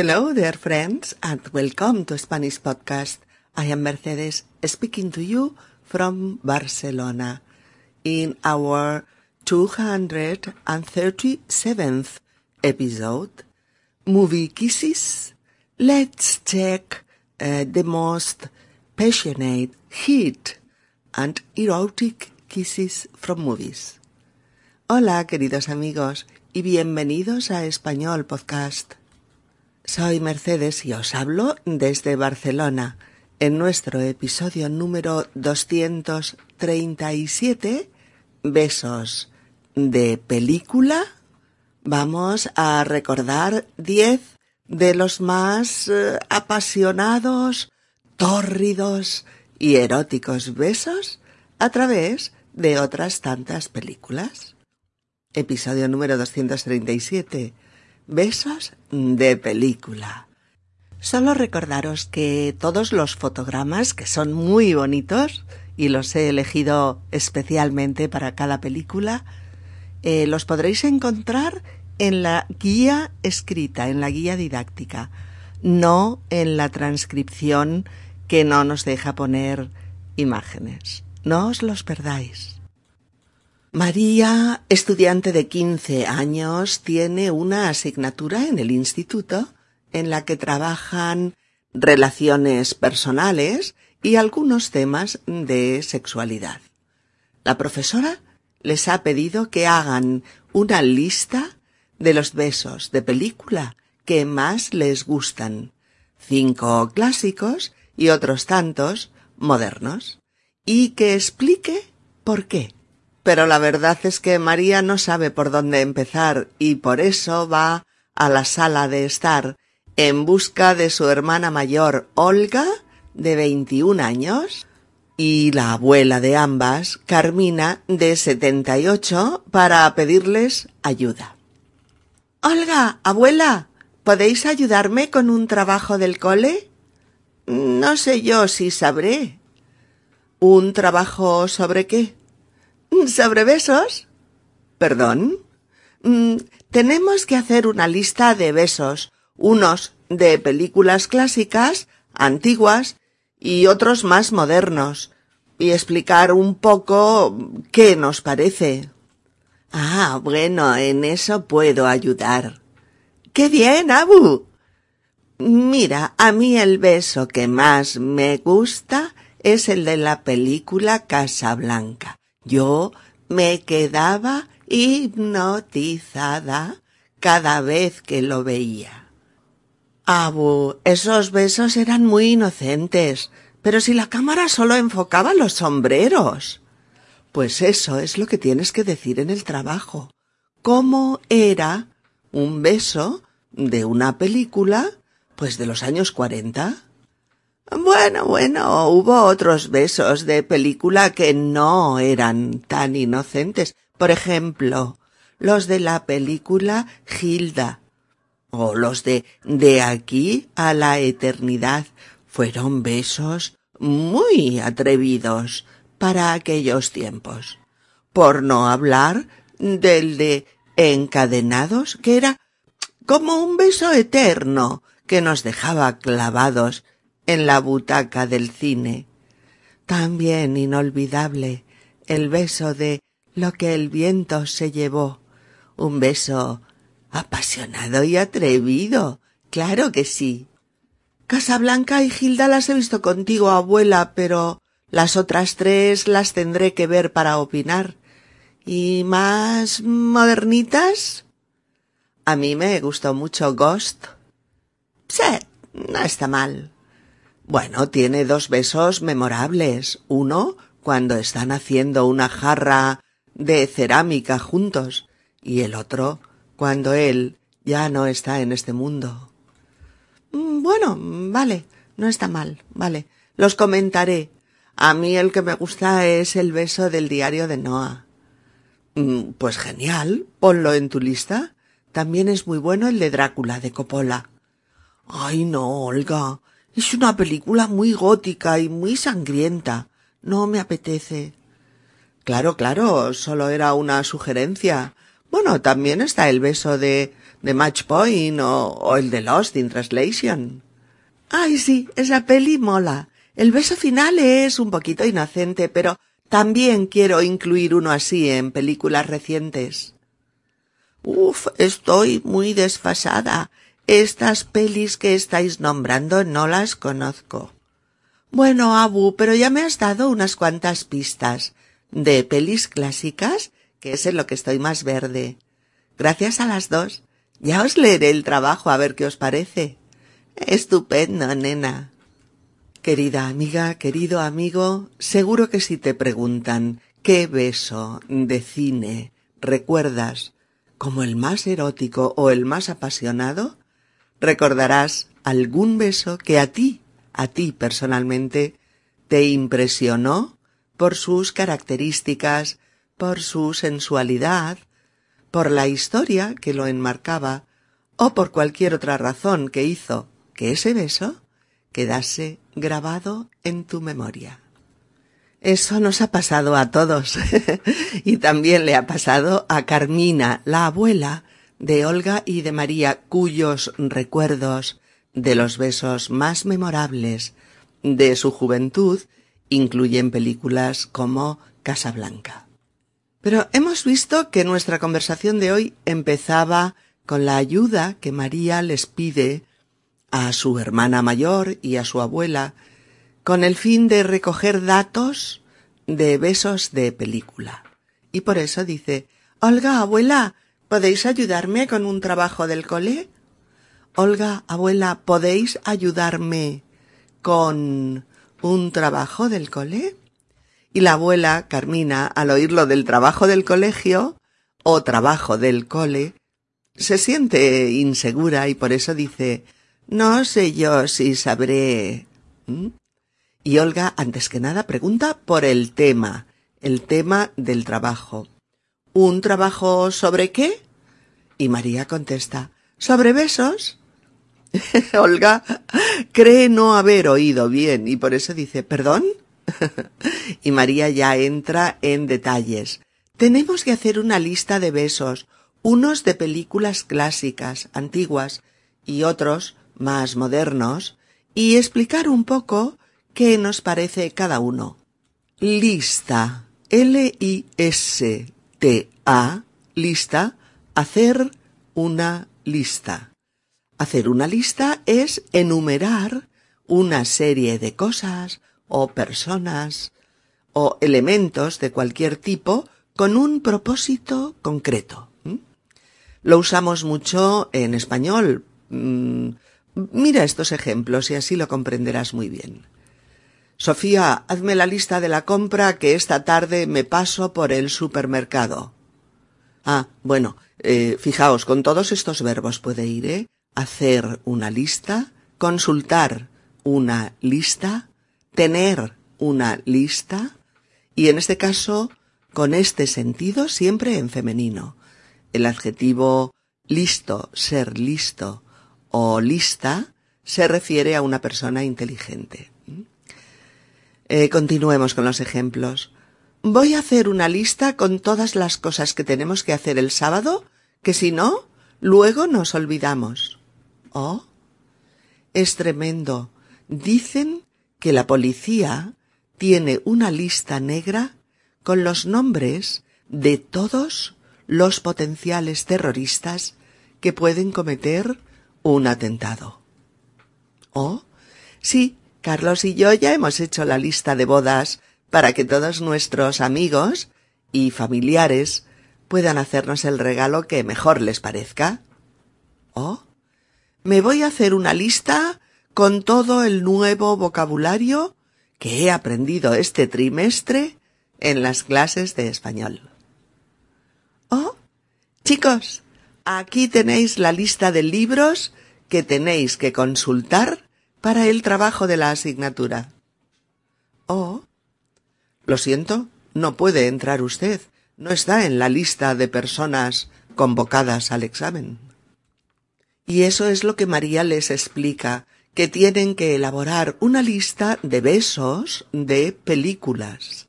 Hello, dear friends, and welcome to Spanish Podcast. I am Mercedes speaking to you from Barcelona in our 237th episode, Movie Kisses. Let's check uh, the most passionate, hit and erotic kisses from movies. Hola, queridos amigos, y bienvenidos a Español Podcast. Soy Mercedes y os hablo desde Barcelona. En nuestro episodio número 237, Besos de película, vamos a recordar 10 de los más eh, apasionados, tórridos y eróticos besos a través de otras tantas películas. Episodio número 237. Besos de película. Solo recordaros que todos los fotogramas, que son muy bonitos, y los he elegido especialmente para cada película, eh, los podréis encontrar en la guía escrita, en la guía didáctica, no en la transcripción que no nos deja poner imágenes. No os los perdáis. María, estudiante de 15 años, tiene una asignatura en el instituto en la que trabajan relaciones personales y algunos temas de sexualidad. La profesora les ha pedido que hagan una lista de los besos de película que más les gustan, cinco clásicos y otros tantos modernos, y que explique por qué. Pero la verdad es que María no sabe por dónde empezar y por eso va a la sala de estar en busca de su hermana mayor Olga, de 21 años, y la abuela de ambas, Carmina, de 78, para pedirles ayuda. Olga, abuela, ¿podéis ayudarme con un trabajo del cole? No sé yo si sabré. ¿Un trabajo sobre qué? ¿Sobre besos? ¿Perdón? Mm, tenemos que hacer una lista de besos, unos de películas clásicas, antiguas, y otros más modernos, y explicar un poco qué nos parece. Ah, bueno, en eso puedo ayudar. ¡Qué bien, Abu! Mira, a mí el beso que más me gusta es el de la película Casablanca. Yo me quedaba hipnotizada cada vez que lo veía. Abu, esos besos eran muy inocentes, pero si la cámara solo enfocaba los sombreros. Pues eso es lo que tienes que decir en el trabajo. ¿Cómo era un beso de una película, pues de los años cuarenta? Bueno, bueno, hubo otros besos de película que no eran tan inocentes. Por ejemplo, los de la película Gilda o los de De aquí a la eternidad fueron besos muy atrevidos para aquellos tiempos. Por no hablar del de encadenados, que era como un beso eterno que nos dejaba clavados en la butaca del cine. También inolvidable el beso de lo que el viento se llevó, un beso apasionado y atrevido. Claro que sí. Casablanca y Gilda las he visto contigo, abuela, pero las otras tres las tendré que ver para opinar. ¿Y más modernitas? A mí me gustó mucho Ghost. Sí, no está mal. Bueno, tiene dos besos memorables. Uno cuando están haciendo una jarra de cerámica juntos y el otro cuando él ya no está en este mundo. Mm, bueno, vale, no está mal, vale. Los comentaré. A mí el que me gusta es el beso del diario de Noah. Mm, pues genial, ponlo en tu lista. También es muy bueno el de Drácula de Coppola. Ay, no, Olga. Es una película muy gótica y muy sangrienta. No me apetece. Claro, claro, solo era una sugerencia. Bueno, también está el beso de de Match Point o, el de Lost in Translation. Ay, sí, esa peli mola. El beso final es un poquito inocente, pero también quiero incluir uno así en películas recientes. Uf, estoy muy desfasada. Estas pelis que estáis nombrando no las conozco. Bueno, Abu, pero ya me has dado unas cuantas pistas de pelis clásicas, que es en lo que estoy más verde. Gracias a las dos. Ya os leeré el trabajo a ver qué os parece. Estupendo, nena. Querida amiga, querido amigo, seguro que si te preguntan qué beso de cine recuerdas como el más erótico o el más apasionado, recordarás algún beso que a ti, a ti personalmente, te impresionó por sus características, por su sensualidad, por la historia que lo enmarcaba o por cualquier otra razón que hizo que ese beso quedase grabado en tu memoria. Eso nos ha pasado a todos y también le ha pasado a Carmina, la abuela de Olga y de María, cuyos recuerdos de los besos más memorables de su juventud incluyen películas como Casablanca. Pero hemos visto que nuestra conversación de hoy empezaba con la ayuda que María les pide a su hermana mayor y a su abuela con el fin de recoger datos de besos de película. Y por eso dice, Olga, abuela, ¿podéis ayudarme con un trabajo del cole? Olga, abuela, ¿podéis ayudarme con un trabajo del cole? Y la abuela, Carmina, al oírlo del trabajo del colegio o trabajo del cole, se siente insegura y por eso dice, no sé yo si sabré. ¿Mm? Y Olga, antes que nada, pregunta por el tema, el tema del trabajo. ¿Un trabajo sobre qué? Y María contesta, ¿sobre besos? Olga cree no haber oído bien y por eso dice, ¿perdón? y María ya entra en detalles. Tenemos que hacer una lista de besos, unos de películas clásicas, antiguas, y otros más modernos, y explicar un poco qué nos parece cada uno. Lista. L-I-S-T-A. Lista. Hacer una lista. Hacer una lista es enumerar una serie de cosas o personas o elementos de cualquier tipo con un propósito concreto. Lo usamos mucho en español. Mm, mira estos ejemplos y así lo comprenderás muy bien. Sofía, hazme la lista de la compra que esta tarde me paso por el supermercado. Ah, bueno, eh, fijaos, con todos estos verbos puede ir, ¿eh? Hacer una lista, consultar una lista, tener una lista, y en este caso, con este sentido siempre en femenino. El adjetivo listo, ser listo o lista se refiere a una persona inteligente. Eh, continuemos con los ejemplos. Voy a hacer una lista con todas las cosas que tenemos que hacer el sábado, que si no, luego nos olvidamos. Oh, es tremendo. Dicen que la policía tiene una lista negra con los nombres de todos los potenciales terroristas que pueden cometer un atentado. Oh, sí, Carlos y yo ya hemos hecho la lista de bodas para que todos nuestros amigos y familiares puedan hacernos el regalo que mejor les parezca. Oh, me voy a hacer una lista con todo el nuevo vocabulario que he aprendido este trimestre en las clases de español. Oh, chicos, aquí tenéis la lista de libros que tenéis que consultar para el trabajo de la asignatura. Oh, lo siento, no puede entrar usted. No está en la lista de personas convocadas al examen. Y eso es lo que María les explica, que tienen que elaborar una lista de besos de películas,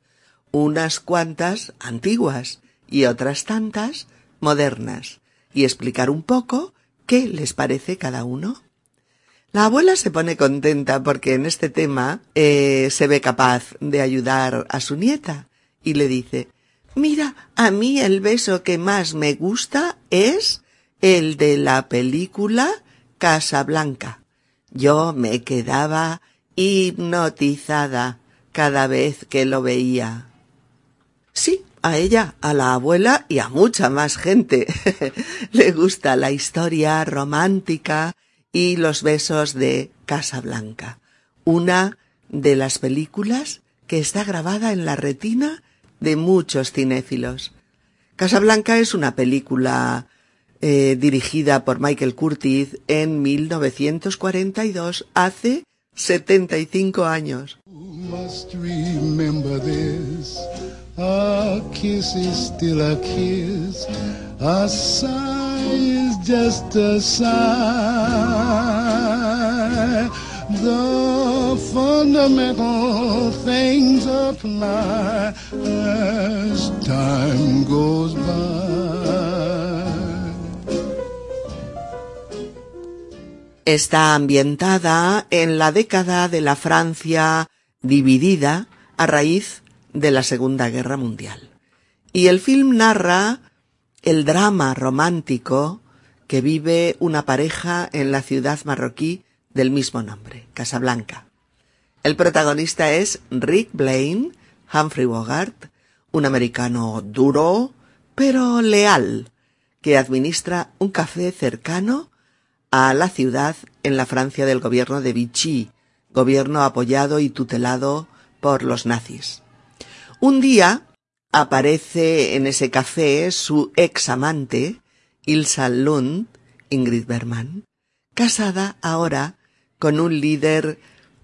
unas cuantas antiguas y otras tantas modernas, y explicar un poco ¿Qué les parece cada uno? La abuela se pone contenta porque en este tema eh, se ve capaz de ayudar a su nieta y le dice, mira, a mí el beso que más me gusta es el de la película Casa Blanca. Yo me quedaba hipnotizada cada vez que lo veía. Sí, a ella, a la abuela y a mucha más gente le gusta la historia romántica y los besos de Casablanca, una de las películas que está grabada en la retina de muchos cinéfilos. Casablanca es una película eh, dirigida por Michael Curtis en 1942, hace 75 años. A kiss is still a kiss. A sigh is just a sigh. The fundamental things apply as time goes by. Está ambientada en la década de la Francia dividida a raíz de la Segunda Guerra Mundial. Y el film narra el drama romántico que vive una pareja en la ciudad marroquí del mismo nombre, Casablanca. El protagonista es Rick Blaine, Humphrey Bogart, un americano duro, pero leal, que administra un café cercano a la ciudad en la Francia del gobierno de Vichy, gobierno apoyado y tutelado por los nazis. Un día aparece en ese café su ex amante, Ilsa Lund, Ingrid Berman, casada ahora con un líder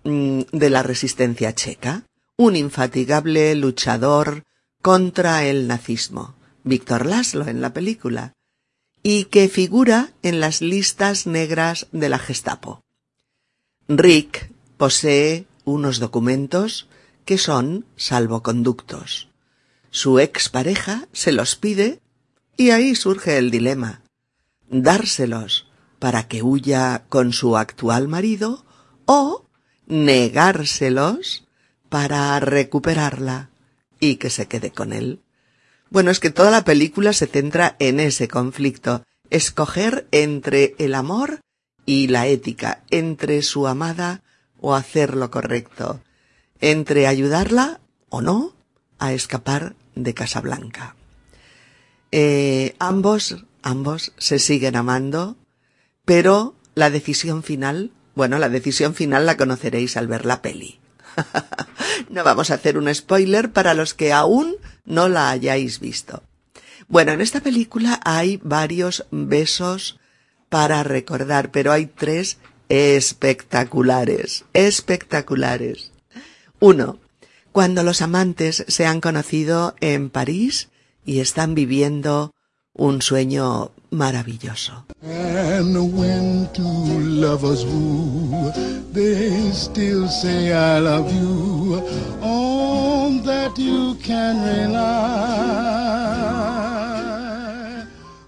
mm, de la resistencia checa, un infatigable luchador contra el nazismo, Víctor Laszlo en la película, y que figura en las listas negras de la Gestapo. Rick posee unos documentos que son salvoconductos. Su expareja se los pide y ahí surge el dilema. Dárselos para que huya con su actual marido o negárselos para recuperarla y que se quede con él. Bueno, es que toda la película se centra en ese conflicto, escoger entre el amor y la ética, entre su amada o hacer lo correcto entre ayudarla o no a escapar de Casablanca. Eh, ambos, ambos se siguen amando, pero la decisión final, bueno, la decisión final la conoceréis al ver la peli. no vamos a hacer un spoiler para los que aún no la hayáis visto. Bueno, en esta película hay varios besos para recordar, pero hay tres espectaculares, espectaculares. Uno, cuando los amantes se han conocido en París y están viviendo un sueño maravilloso.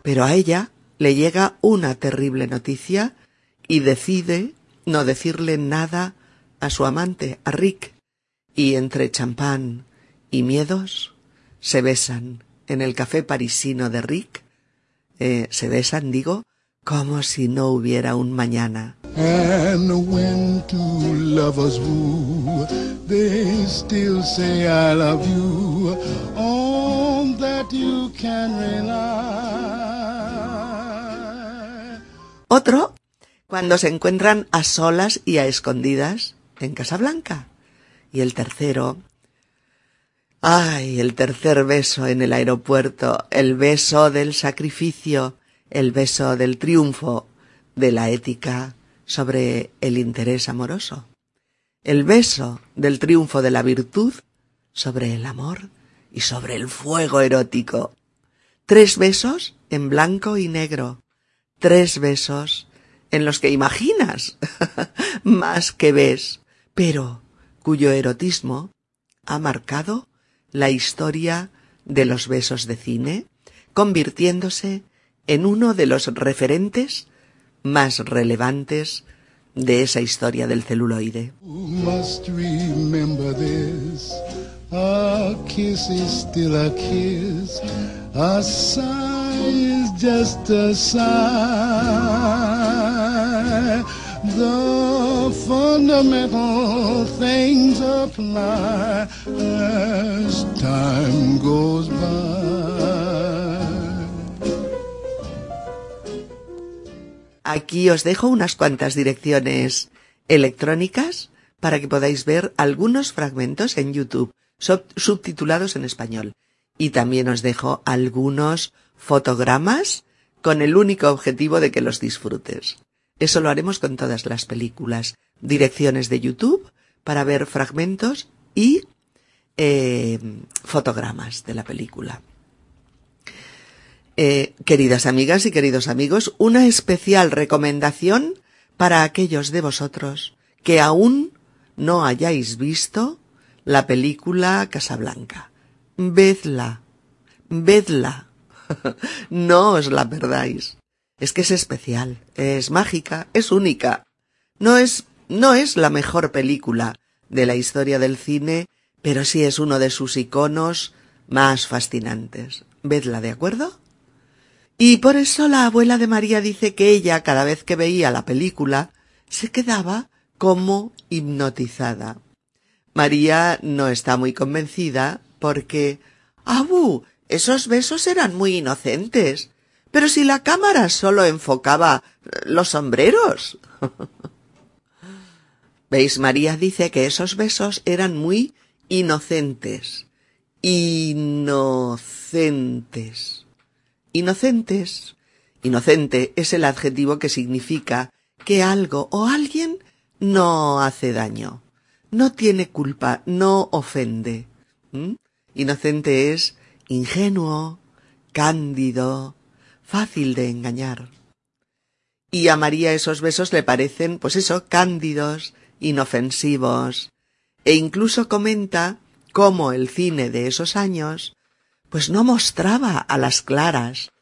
Pero a ella le llega una terrible noticia y decide no decirle nada a su amante, a Rick, y entre champán y miedos se besan en el café parisino de Rick. Eh, se besan, digo, como si no hubiera un mañana. Otro, cuando se encuentran a solas y a escondidas en Casablanca. Y el tercero. Ay, el tercer beso en el aeropuerto, el beso del sacrificio, el beso del triunfo, de la ética sobre el interés amoroso, el beso del triunfo de la virtud sobre el amor y sobre el fuego erótico. Tres besos en blanco y negro, tres besos en los que imaginas más que ves, pero cuyo erotismo ha marcado la historia de los besos de cine, convirtiéndose en uno de los referentes más relevantes de esa historia del celuloide. Aquí os dejo unas cuantas direcciones electrónicas para que podáis ver algunos fragmentos en YouTube subtitulados en español. Y también os dejo algunos fotogramas con el único objetivo de que los disfrutes. Eso lo haremos con todas las películas. Direcciones de YouTube para ver fragmentos y eh, fotogramas de la película. Eh, queridas amigas y queridos amigos, una especial recomendación para aquellos de vosotros que aún no hayáis visto la película Casablanca. Vedla, vedla. no os la perdáis. Es que es especial, es mágica, es única. No es, no es la mejor película de la historia del cine, pero sí es uno de sus iconos más fascinantes. Vedla, ¿de acuerdo? Y por eso la abuela de María dice que ella, cada vez que veía la película, se quedaba como hipnotizada. María no está muy convencida porque, ¡abu! Esos besos eran muy inocentes. Pero si la cámara solo enfocaba los sombreros. ¿Veis? María dice que esos besos eran muy inocentes. Inocentes. Inocentes. Inocente es el adjetivo que significa que algo o alguien no hace daño, no tiene culpa, no ofende. ¿Mm? Inocente es ingenuo, cándido, fácil de engañar. Y a María esos besos le parecen, pues eso, cándidos, inofensivos, e incluso comenta cómo el cine de esos años, pues no mostraba a las claras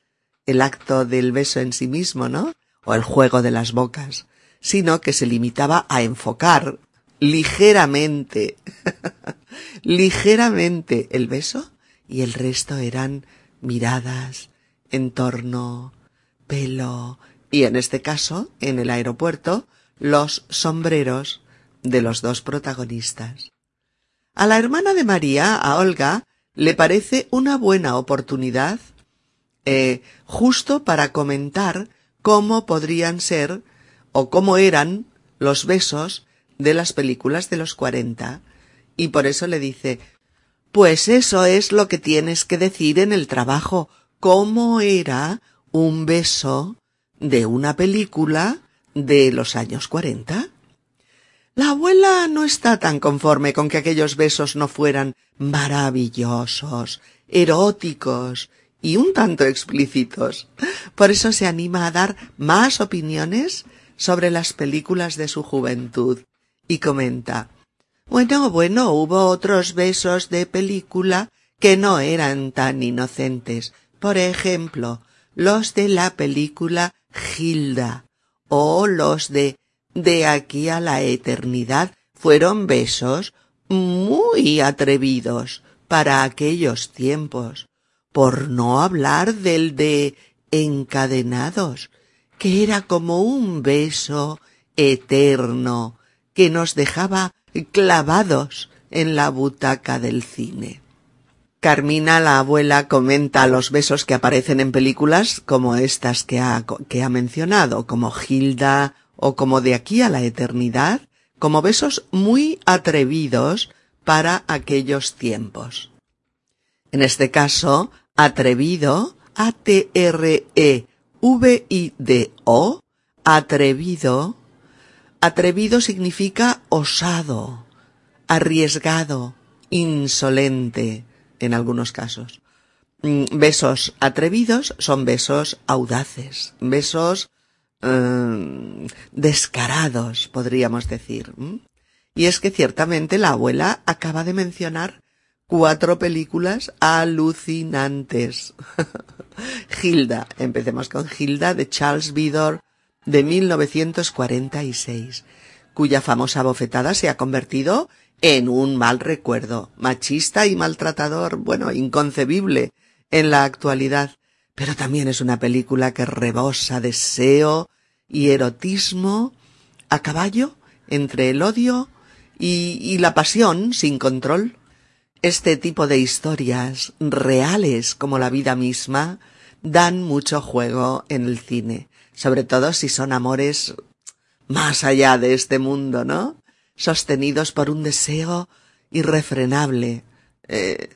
el acto del beso en sí mismo, ¿no? O el juego de las bocas, sino que se limitaba a enfocar ligeramente, ligeramente el beso y el resto eran miradas, entorno, pelo y en este caso, en el aeropuerto, los sombreros de los dos protagonistas. A la hermana de María, a Olga, le parece una buena oportunidad eh, justo para comentar cómo podrían ser o cómo eran los besos de las películas de los cuarenta, y por eso le dice pues eso es lo que tienes que decir en el trabajo. ¿Cómo era un beso de una película de los años cuarenta? La abuela no está tan conforme con que aquellos besos no fueran maravillosos, eróticos y un tanto explícitos. Por eso se anima a dar más opiniones sobre las películas de su juventud y comenta bueno, bueno, hubo otros besos de película que no eran tan inocentes. Por ejemplo, los de la película Gilda o los de De aquí a la eternidad fueron besos muy atrevidos para aquellos tiempos, por no hablar del de encadenados, que era como un beso eterno que nos dejaba clavados en la butaca del cine. Carmina, la abuela, comenta los besos que aparecen en películas como estas que ha, que ha mencionado, como Hilda o como De aquí a la eternidad, como besos muy atrevidos para aquellos tiempos. En este caso, atrevido, A-T-R-E-V-I-D-O, atrevido, Atrevido significa osado, arriesgado, insolente, en algunos casos. Mm, besos atrevidos son besos audaces, besos eh, descarados, podríamos decir. Y es que ciertamente la abuela acaba de mencionar cuatro películas alucinantes. Hilda, empecemos con Hilda de Charles Vidor, de 1946, cuya famosa bofetada se ha convertido en un mal recuerdo, machista y maltratador, bueno, inconcebible en la actualidad, pero también es una película que rebosa deseo y erotismo a caballo entre el odio y, y la pasión sin control. Este tipo de historias reales como la vida misma dan mucho juego en el cine, sobre todo si son amores más allá de este mundo, ¿no? Sostenidos por un deseo irrefrenable. Eh,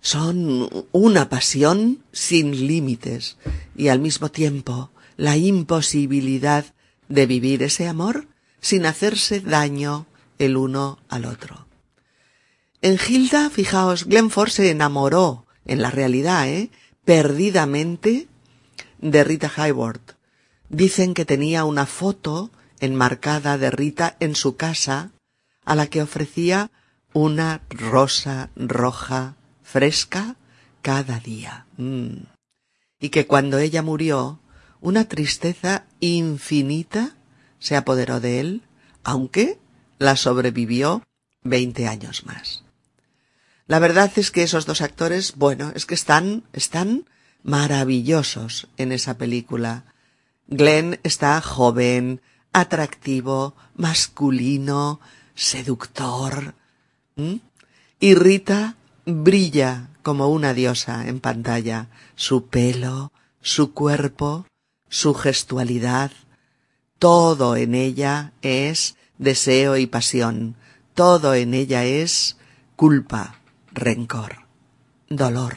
son una pasión sin límites y al mismo tiempo la imposibilidad de vivir ese amor sin hacerse daño el uno al otro. En Hilda, fijaos, Glenford se enamoró, en la realidad, ¿eh? perdidamente de Rita Hayworth. Dicen que tenía una foto enmarcada de Rita en su casa, a la que ofrecía una rosa roja fresca cada día. Mm. Y que cuando ella murió, una tristeza infinita se apoderó de él, aunque la sobrevivió veinte años más. La verdad es que esos dos actores, bueno, es que están, están maravillosos en esa película. Glenn está joven, atractivo, masculino, seductor. Y Rita brilla como una diosa en pantalla. Su pelo, su cuerpo, su gestualidad, todo en ella es deseo y pasión, todo en ella es culpa, rencor, dolor.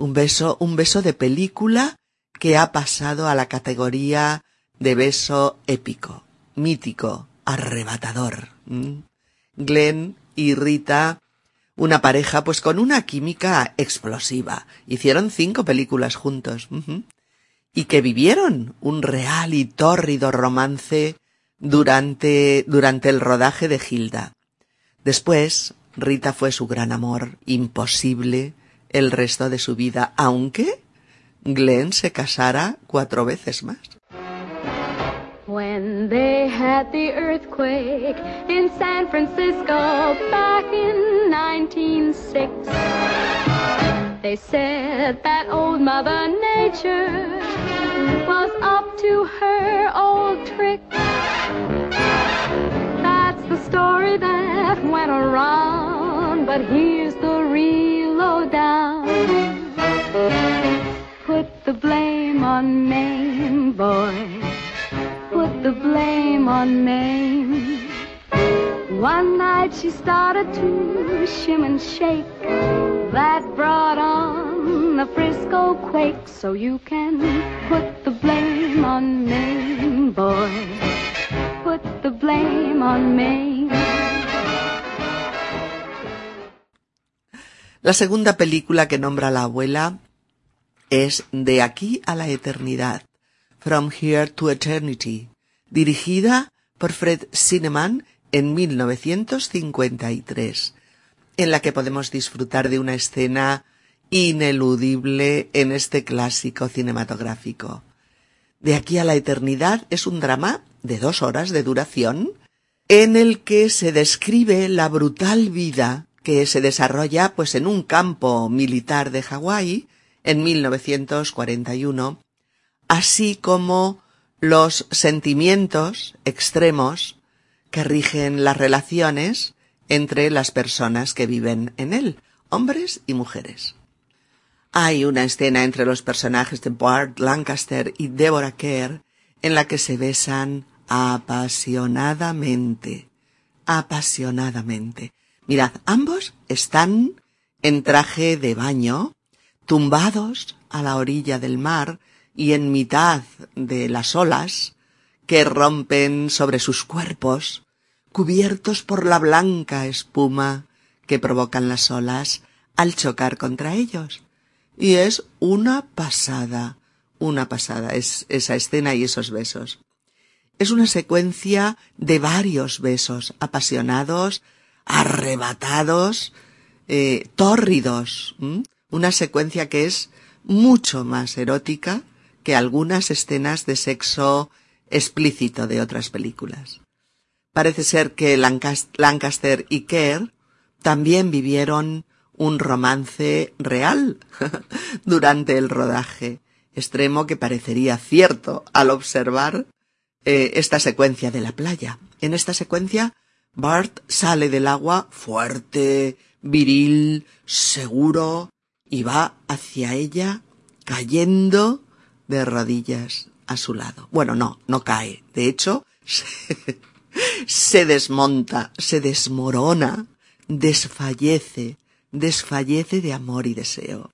un beso, un beso de película que ha pasado a la categoría de beso épico, mítico, arrebatador. Glenn y Rita, una pareja pues con una química explosiva. Hicieron cinco películas juntos. Y que vivieron un real y tórrido romance durante, durante el rodaje de Hilda. Después, Rita fue su gran amor, imposible el resto de su vida, aunque Glenn se casara cuatro veces más. When they had the earthquake in San Francisco back in 1906, they said that old Mother Nature was up to her old trick. That's the story that went around, but here's the real. Put the blame on Maine, boy. Put the blame on Maine. One night she started to shim and shake. That brought on the Frisco quake. So you can put the blame on Maine, boy. Put the blame on Maine. La segunda película que nombra la abuela es De aquí a la eternidad, From Here to Eternity, dirigida por Fred Cineman en 1953, en la que podemos disfrutar de una escena ineludible en este clásico cinematográfico. De aquí a la eternidad es un drama de dos horas de duración en el que se describe la brutal vida que se desarrolla pues en un campo militar de Hawái en 1941, así como los sentimientos extremos que rigen las relaciones entre las personas que viven en él, hombres y mujeres. Hay una escena entre los personajes de Bart Lancaster y Deborah Kerr en la que se besan apasionadamente, apasionadamente. Mirad, ambos están en traje de baño, tumbados a la orilla del mar y en mitad de las olas que rompen sobre sus cuerpos, cubiertos por la blanca espuma que provocan las olas al chocar contra ellos. Y es una pasada, una pasada, es esa escena y esos besos. Es una secuencia de varios besos apasionados, arrebatados, eh, tórridos. Una secuencia que es mucho más erótica que algunas escenas de sexo explícito de otras películas. Parece ser que Lancaster y Kerr también vivieron un romance real durante el rodaje, extremo que parecería cierto al observar eh, esta secuencia de la playa. En esta secuencia, Bart sale del agua fuerte, viril, seguro, y va hacia ella cayendo de rodillas a su lado. Bueno, no, no cae. De hecho, se, se desmonta, se desmorona, desfallece, desfallece de amor y deseo.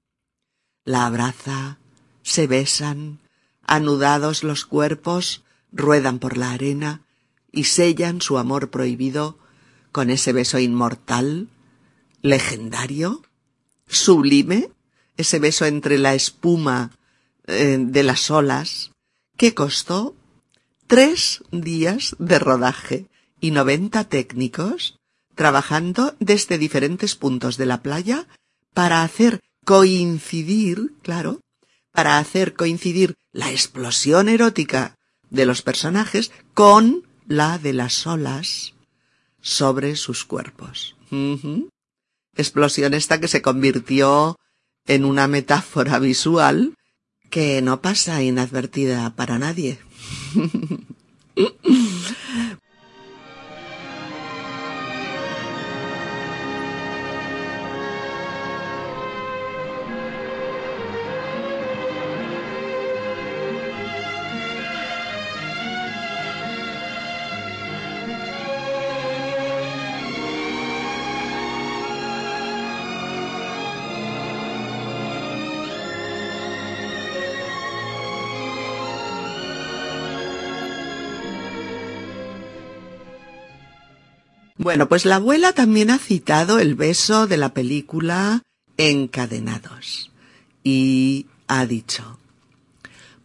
La abraza, se besan, anudados los cuerpos, ruedan por la arena y sellan su amor prohibido con ese beso inmortal, legendario, sublime, ese beso entre la espuma eh, de las olas, que costó tres días de rodaje y noventa técnicos trabajando desde diferentes puntos de la playa para hacer coincidir, claro, para hacer coincidir la explosión erótica de los personajes con la de las olas sobre sus cuerpos. Explosión esta que se convirtió en una metáfora visual que no pasa inadvertida para nadie. Bueno, pues la abuela también ha citado el beso de la película Encadenados y ha dicho,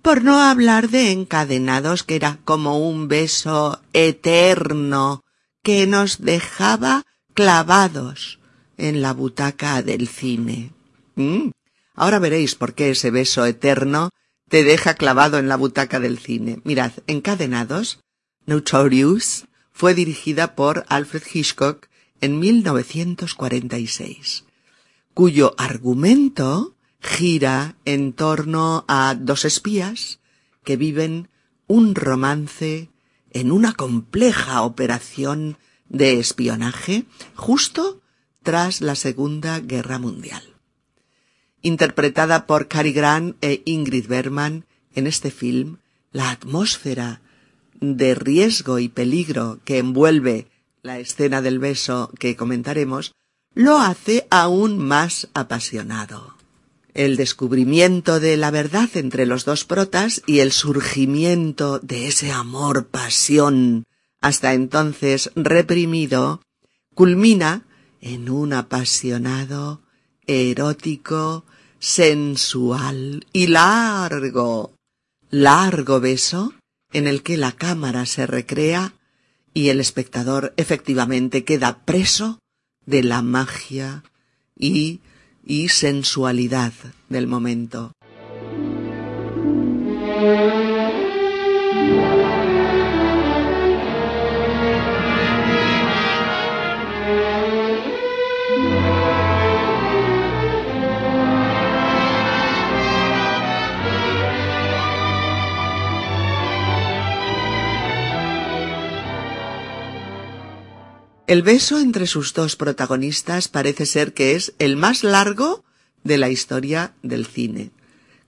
por no hablar de Encadenados, que era como un beso eterno que nos dejaba clavados en la butaca del cine. Mm. Ahora veréis por qué ese beso eterno te deja clavado en la butaca del cine. Mirad, Encadenados, Notorious, fue dirigida por Alfred Hitchcock en 1946, cuyo argumento gira en torno a dos espías que viven un romance en una compleja operación de espionaje justo tras la Segunda Guerra Mundial. Interpretada por Cary Grant e Ingrid Bergman en este film, la atmósfera de riesgo y peligro que envuelve la escena del beso que comentaremos, lo hace aún más apasionado. El descubrimiento de la verdad entre los dos protas y el surgimiento de ese amor pasión hasta entonces reprimido culmina en un apasionado, erótico, sensual y largo, largo beso en el que la cámara se recrea y el espectador efectivamente queda preso de la magia y sensualidad del momento. El beso entre sus dos protagonistas parece ser que es el más largo de la historia del cine.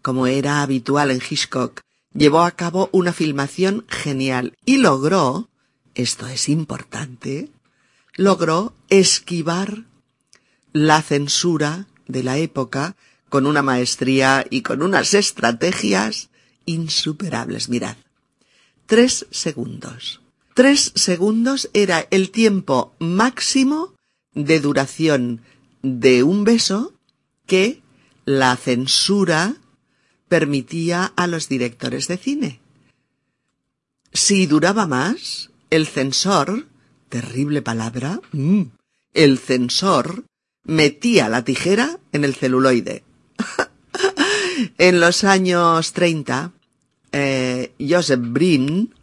Como era habitual en Hitchcock, llevó a cabo una filmación genial y logró, esto es importante, logró esquivar la censura de la época con una maestría y con unas estrategias insuperables. Mirad, tres segundos. Tres segundos era el tiempo máximo de duración de un beso que la censura permitía a los directores de cine. Si duraba más, el censor, terrible palabra, mm, el censor metía la tijera en el celuloide. en los años 30, eh, Joseph Brin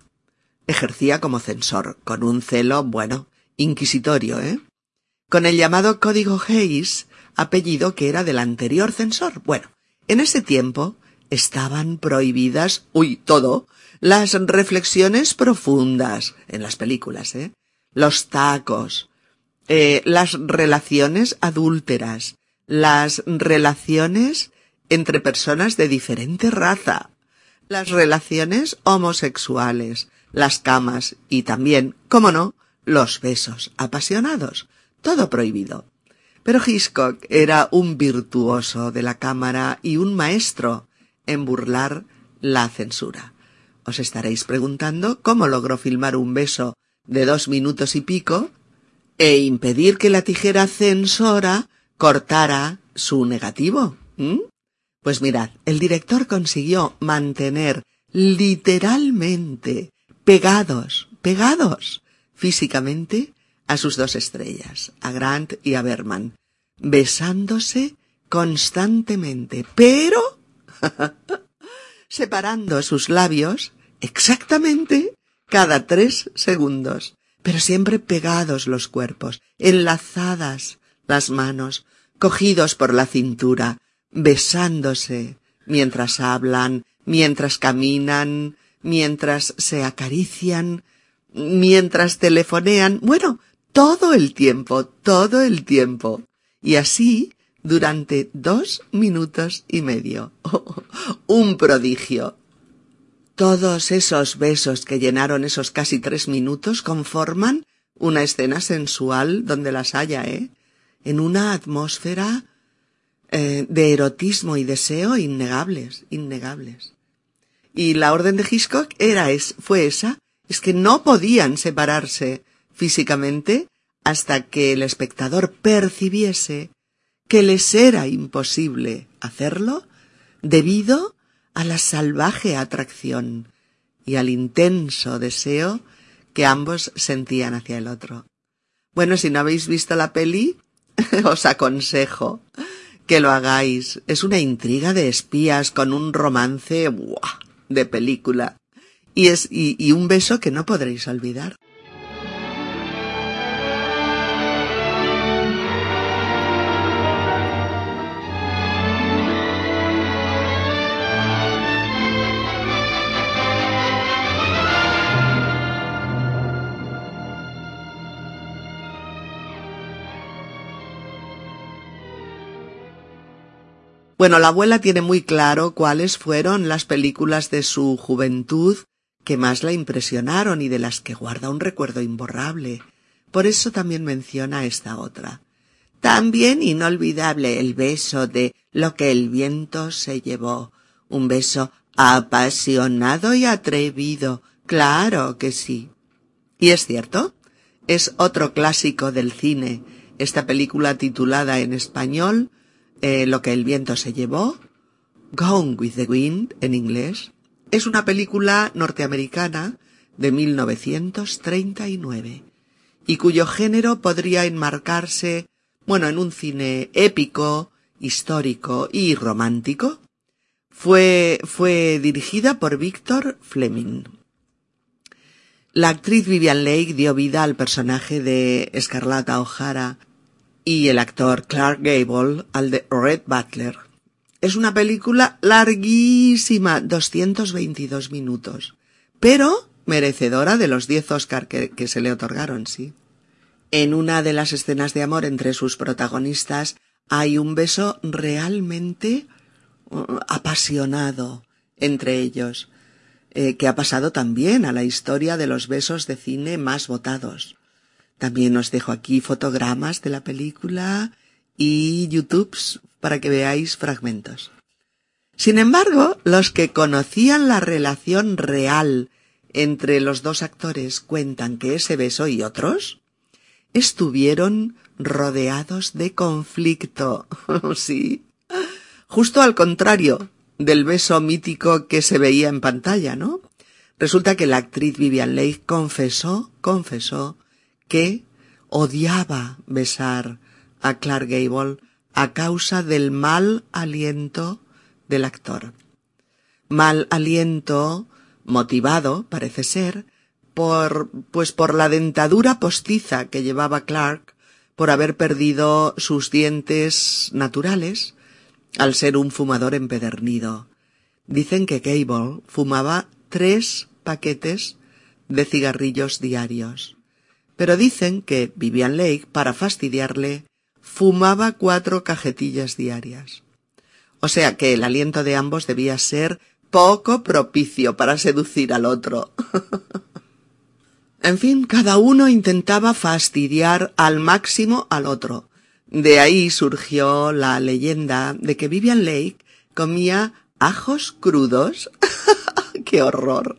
ejercía como censor, con un celo, bueno, inquisitorio, ¿eh? Con el llamado Código Hayes, apellido que era del anterior censor. Bueno, en ese tiempo estaban prohibidas, uy, todo, las reflexiones profundas en las películas, ¿eh? Los tacos, eh, las relaciones adúlteras, las relaciones entre personas de diferente raza, las relaciones homosexuales, las camas y también, cómo no, los besos apasionados. Todo prohibido. Pero Hitchcock era un virtuoso de la cámara y un maestro en burlar la censura. Os estaréis preguntando cómo logró filmar un beso de dos minutos y pico e impedir que la tijera censora cortara su negativo. Pues mirad, el director consiguió mantener literalmente pegados, pegados físicamente a sus dos estrellas, a Grant y a Berman, besándose constantemente, pero separando sus labios exactamente cada tres segundos, pero siempre pegados los cuerpos, enlazadas las manos, cogidos por la cintura, besándose mientras hablan, mientras caminan, mientras se acarician, mientras telefonean, bueno, todo el tiempo, todo el tiempo. Y así durante dos minutos y medio. un prodigio. Todos esos besos que llenaron esos casi tres minutos conforman una escena sensual donde las haya, ¿eh? En una atmósfera eh, de erotismo y deseo innegables, innegables. Y la orden de Hitchcock era es, fue esa, es que no podían separarse físicamente hasta que el espectador percibiese que les era imposible hacerlo debido a la salvaje atracción y al intenso deseo que ambos sentían hacia el otro. Bueno, si no habéis visto la peli, os aconsejo que lo hagáis. Es una intriga de espías con un romance ¡buah! De película. Y es, y, y un beso que no podréis olvidar. Bueno, la abuela tiene muy claro cuáles fueron las películas de su juventud que más la impresionaron y de las que guarda un recuerdo imborrable. Por eso también menciona esta otra. También inolvidable el beso de lo que el viento se llevó. Un beso apasionado y atrevido. Claro que sí. Y es cierto, es otro clásico del cine. Esta película titulada en español eh, lo que el viento se llevó, Gone with the Wind en inglés, es una película norteamericana de 1939 y cuyo género podría enmarcarse, bueno, en un cine épico histórico y romántico. Fue, fue dirigida por Victor Fleming. La actriz Vivian Lake dio vida al personaje de Escarlata O'Hara y el actor Clark Gable al de Red Butler. Es una película larguísima, 222 minutos, pero merecedora de los 10 Oscar que, se le otorgaron, sí. En una de las escenas de amor entre sus protagonistas hay un beso realmente uh, apasionado entre ellos, eh, que ha pasado también a la historia de los besos de cine más votados. También os dejo aquí fotogramas de la película y YouTubes para que veáis fragmentos. Sin embargo, los que conocían la relación real entre los dos actores cuentan que ese beso y otros estuvieron rodeados de conflicto. sí. Justo al contrario del beso mítico que se veía en pantalla, ¿no? Resulta que la actriz Vivian Leigh confesó, confesó, que odiaba besar a Clark Gable a causa del mal aliento del actor. Mal aliento motivado, parece ser, por, pues por la dentadura postiza que llevaba Clark por haber perdido sus dientes naturales al ser un fumador empedernido. Dicen que Gable fumaba tres paquetes de cigarrillos diarios. Pero dicen que Vivian Lake, para fastidiarle, fumaba cuatro cajetillas diarias. O sea que el aliento de ambos debía ser poco propicio para seducir al otro. en fin, cada uno intentaba fastidiar al máximo al otro. De ahí surgió la leyenda de que Vivian Lake comía ajos crudos. ¡Qué horror!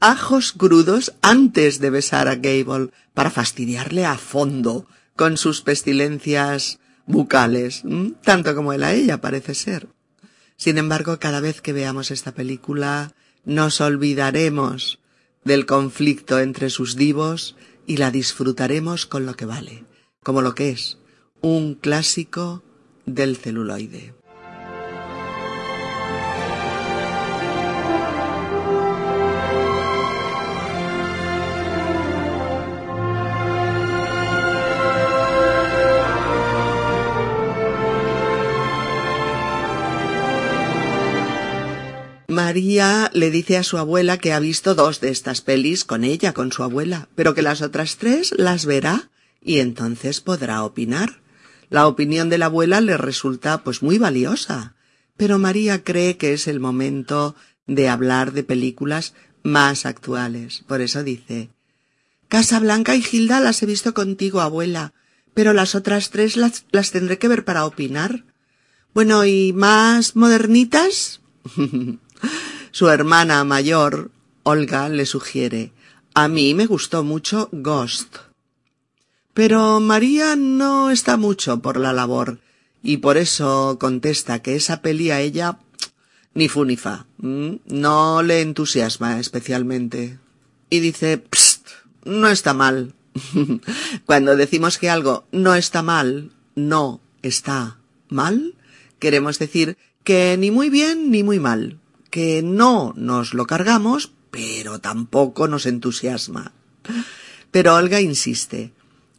Ajos crudos antes de besar a Gable para fastidiarle a fondo con sus pestilencias bucales, tanto como él a ella parece ser. Sin embargo, cada vez que veamos esta película, nos olvidaremos del conflicto entre sus divos y la disfrutaremos con lo que vale, como lo que es, un clásico del celuloide. María le dice a su abuela que ha visto dos de estas pelis con ella, con su abuela, pero que las otras tres las verá y entonces podrá opinar. La opinión de la abuela le resulta pues muy valiosa, pero María cree que es el momento de hablar de películas más actuales. Por eso dice Casa Blanca y Gilda las he visto contigo, abuela, pero las otras tres las, las tendré que ver para opinar. Bueno, ¿y más modernitas? Su hermana mayor, Olga, le sugiere A mí me gustó mucho Ghost. Pero María no está mucho por la labor, y por eso contesta que esa peli a ella ni fu ni fa. No le entusiasma especialmente. Y dice, Psst, no está mal. Cuando decimos que algo no está mal, no está mal, queremos decir que ni muy bien ni muy mal que no nos lo cargamos, pero tampoco nos entusiasma. Pero Olga insiste.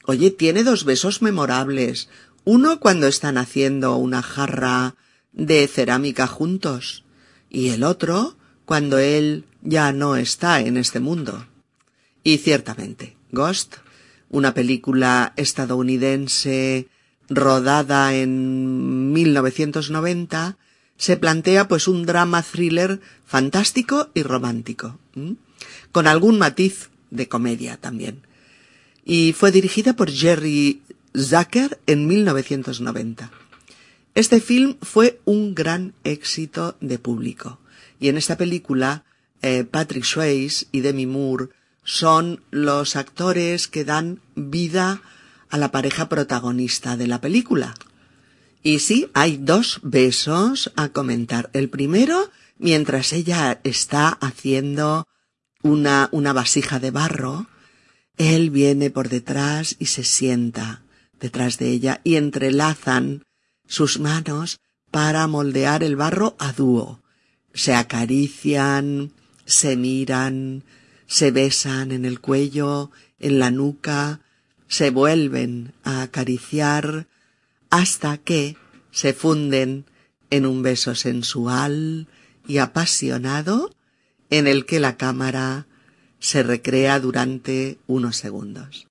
Oye, tiene dos besos memorables. Uno cuando están haciendo una jarra de cerámica juntos y el otro cuando él ya no está en este mundo. Y ciertamente, Ghost, una película estadounidense rodada en 1990, se plantea pues un drama thriller fantástico y romántico, con algún matiz de comedia también. Y fue dirigida por Jerry Zucker en 1990. Este film fue un gran éxito de público. Y en esta película, eh, Patrick Swayze y Demi Moore son los actores que dan vida a la pareja protagonista de la película, y sí, hay dos besos a comentar. El primero, mientras ella está haciendo una, una vasija de barro, él viene por detrás y se sienta detrás de ella y entrelazan sus manos para moldear el barro a dúo. Se acarician, se miran, se besan en el cuello, en la nuca, se vuelven a acariciar hasta que se funden en un beso sensual y apasionado en el que la cámara se recrea durante unos segundos.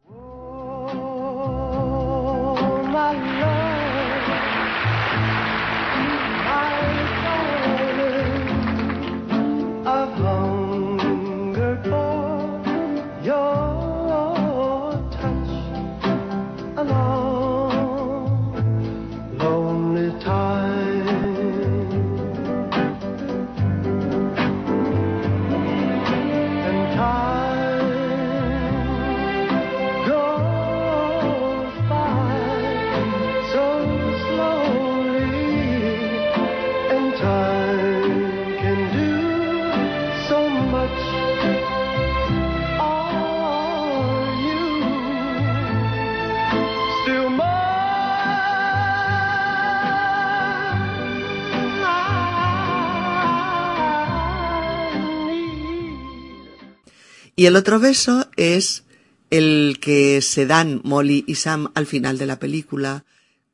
Y el otro beso es el que se dan Molly y Sam al final de la película,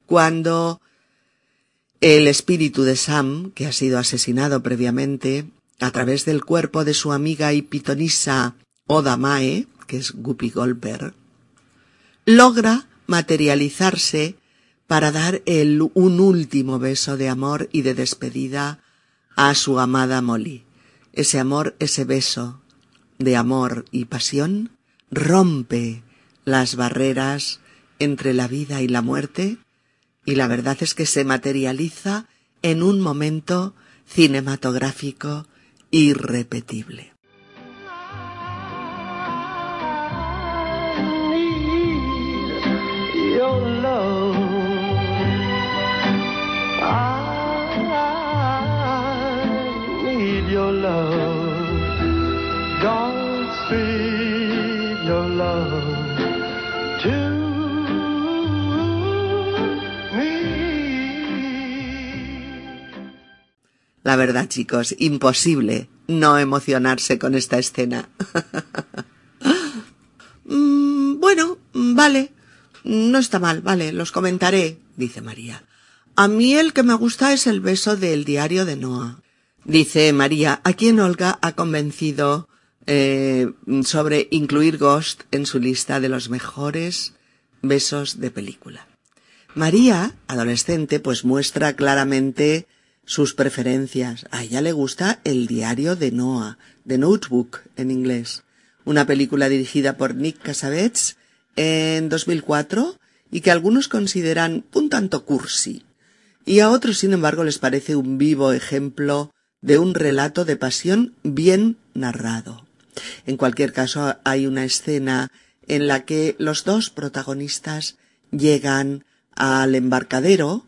cuando el espíritu de Sam, que ha sido asesinado previamente, a través del cuerpo de su amiga y pitonisa Oda Mae, que es Guppy Goldberg, logra materializarse para dar el, un último beso de amor y de despedida a su amada Molly. Ese amor, ese beso, de amor y pasión rompe las barreras entre la vida y la muerte y la verdad es que se materializa en un momento cinematográfico irrepetible. La verdad, chicos, imposible no emocionarse con esta escena. Mm, bueno, vale. No está mal, vale, los comentaré, dice María. A mí el que me gusta es el beso del diario de Noah. Dice María, a quien Olga ha convencido eh, sobre incluir Ghost en su lista de los mejores besos de película. María, adolescente, pues muestra claramente sus preferencias. A ella le gusta El diario de Noah, The Notebook en inglés, una película dirigida por Nick Cassavetes en 2004 y que algunos consideran un tanto cursi. Y a otros, sin embargo, les parece un vivo ejemplo de un relato de pasión bien narrado. En cualquier caso, hay una escena en la que los dos protagonistas llegan al embarcadero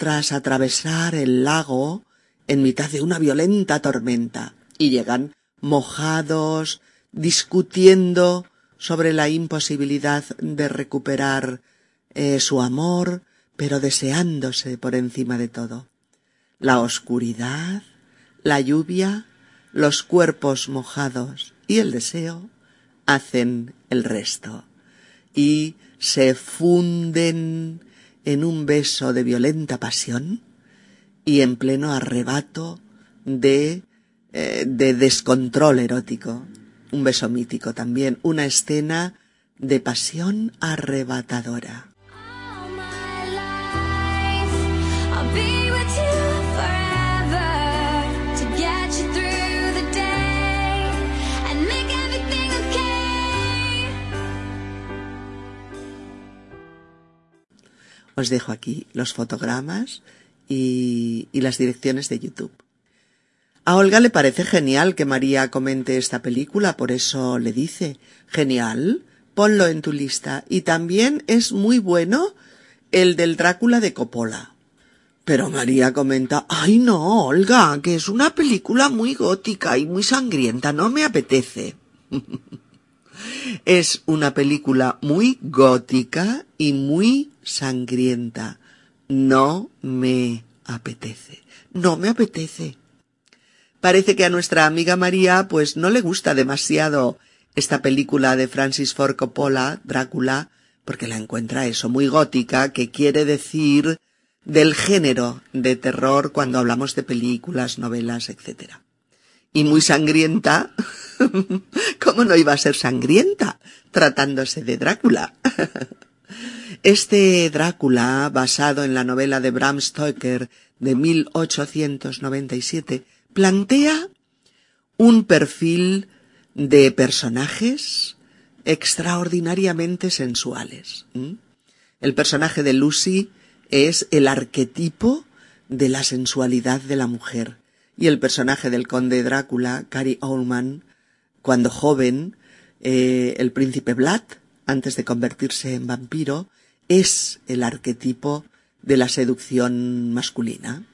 tras atravesar el lago en mitad de una violenta tormenta y llegan mojados, discutiendo sobre la imposibilidad de recuperar eh, su amor, pero deseándose por encima de todo. La oscuridad, la lluvia, los cuerpos mojados y el deseo hacen el resto y se funden en un beso de violenta pasión y en pleno arrebato de, eh, de descontrol erótico. Un beso mítico también, una escena de pasión arrebatadora. Os dejo aquí los fotogramas y, las direcciones de YouTube. A Olga le parece genial que María comente esta película, por eso le dice, genial, ponlo en tu lista. Y también es muy bueno el del Drácula de Coppola. Pero María comenta, ay no, Olga, que es una película muy gótica y muy sangrienta, no me apetece. es una película muy gótica y muy sangrienta, No me apetece. No me apetece. Parece que a nuestra amiga María pues no le gusta demasiado esta película de Francis Ford Coppola, Drácula, porque la encuentra eso muy gótica, que quiere decir del género de terror cuando hablamos de películas, novelas, etc. Y muy sangrienta. ¿Cómo no iba a ser sangrienta tratándose de Drácula? Este Drácula, basado en la novela de Bram Stoker de 1897, plantea un perfil de personajes extraordinariamente sensuales. El personaje de Lucy es el arquetipo de la sensualidad de la mujer y el personaje del conde Drácula, Cary Oldman, cuando joven, eh, el príncipe Vlad, antes de convertirse en vampiro, es el arquetipo de la seducción masculina.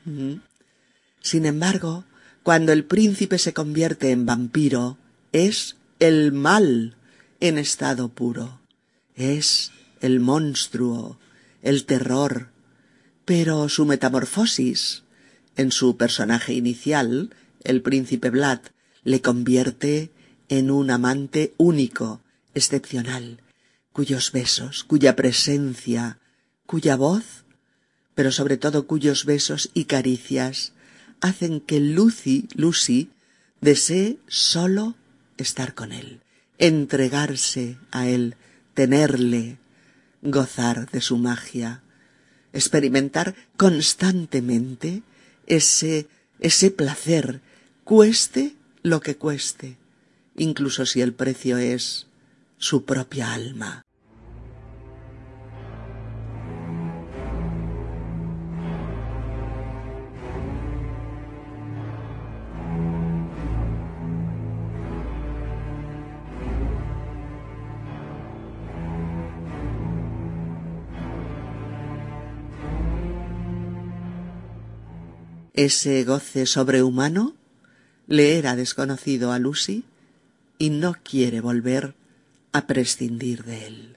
Sin embargo, cuando el príncipe se convierte en vampiro, es el mal en estado puro. Es el monstruo, el terror. Pero su metamorfosis en su personaje inicial, el príncipe Vlad, le convierte en un amante único, excepcional, cuyos besos, cuya presencia, cuya voz, pero sobre todo cuyos besos y caricias hacen que Lucy, Lucy, desee solo estar con él, entregarse a él, tenerle, gozar de su magia, experimentar constantemente ese, ese placer, cueste lo que cueste, incluso si el precio es su propia alma. Ese goce sobrehumano le era desconocido a Lucy y no quiere volver a prescindir de él.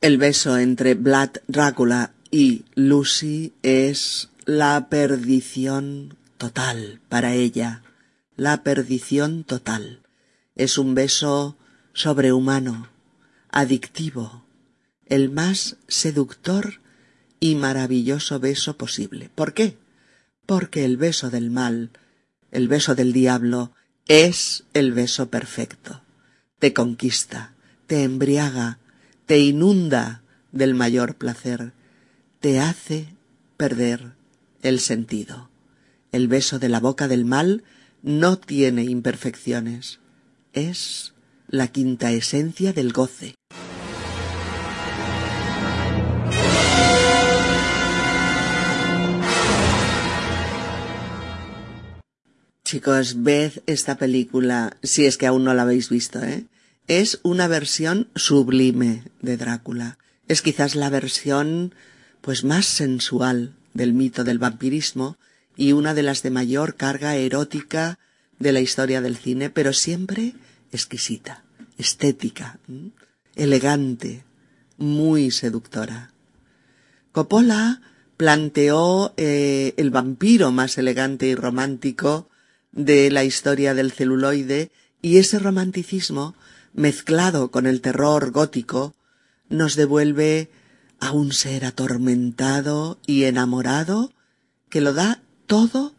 El beso entre Vlad Drácula y Lucy es la perdición total para ella, la perdición total. Es un beso sobrehumano, adictivo, el más seductor y maravilloso beso posible. ¿Por qué? Porque el beso del mal, el beso del diablo, es el beso perfecto. Te conquista, te embriaga, te inunda del mayor placer, te hace perder el sentido. El beso de la boca del mal no tiene imperfecciones, es la quinta esencia del goce. Chicos, ved esta película, si es que aún no la habéis visto, ¿eh? Es una versión sublime de Drácula. Es quizás la versión, pues, más sensual del mito del vampirismo y una de las de mayor carga erótica de la historia del cine, pero siempre exquisita, estética, elegante, muy seductora. Coppola planteó eh, el vampiro más elegante y romántico de la historia del celuloide y ese romanticismo, mezclado con el terror gótico, nos devuelve a un ser atormentado y enamorado que lo da todo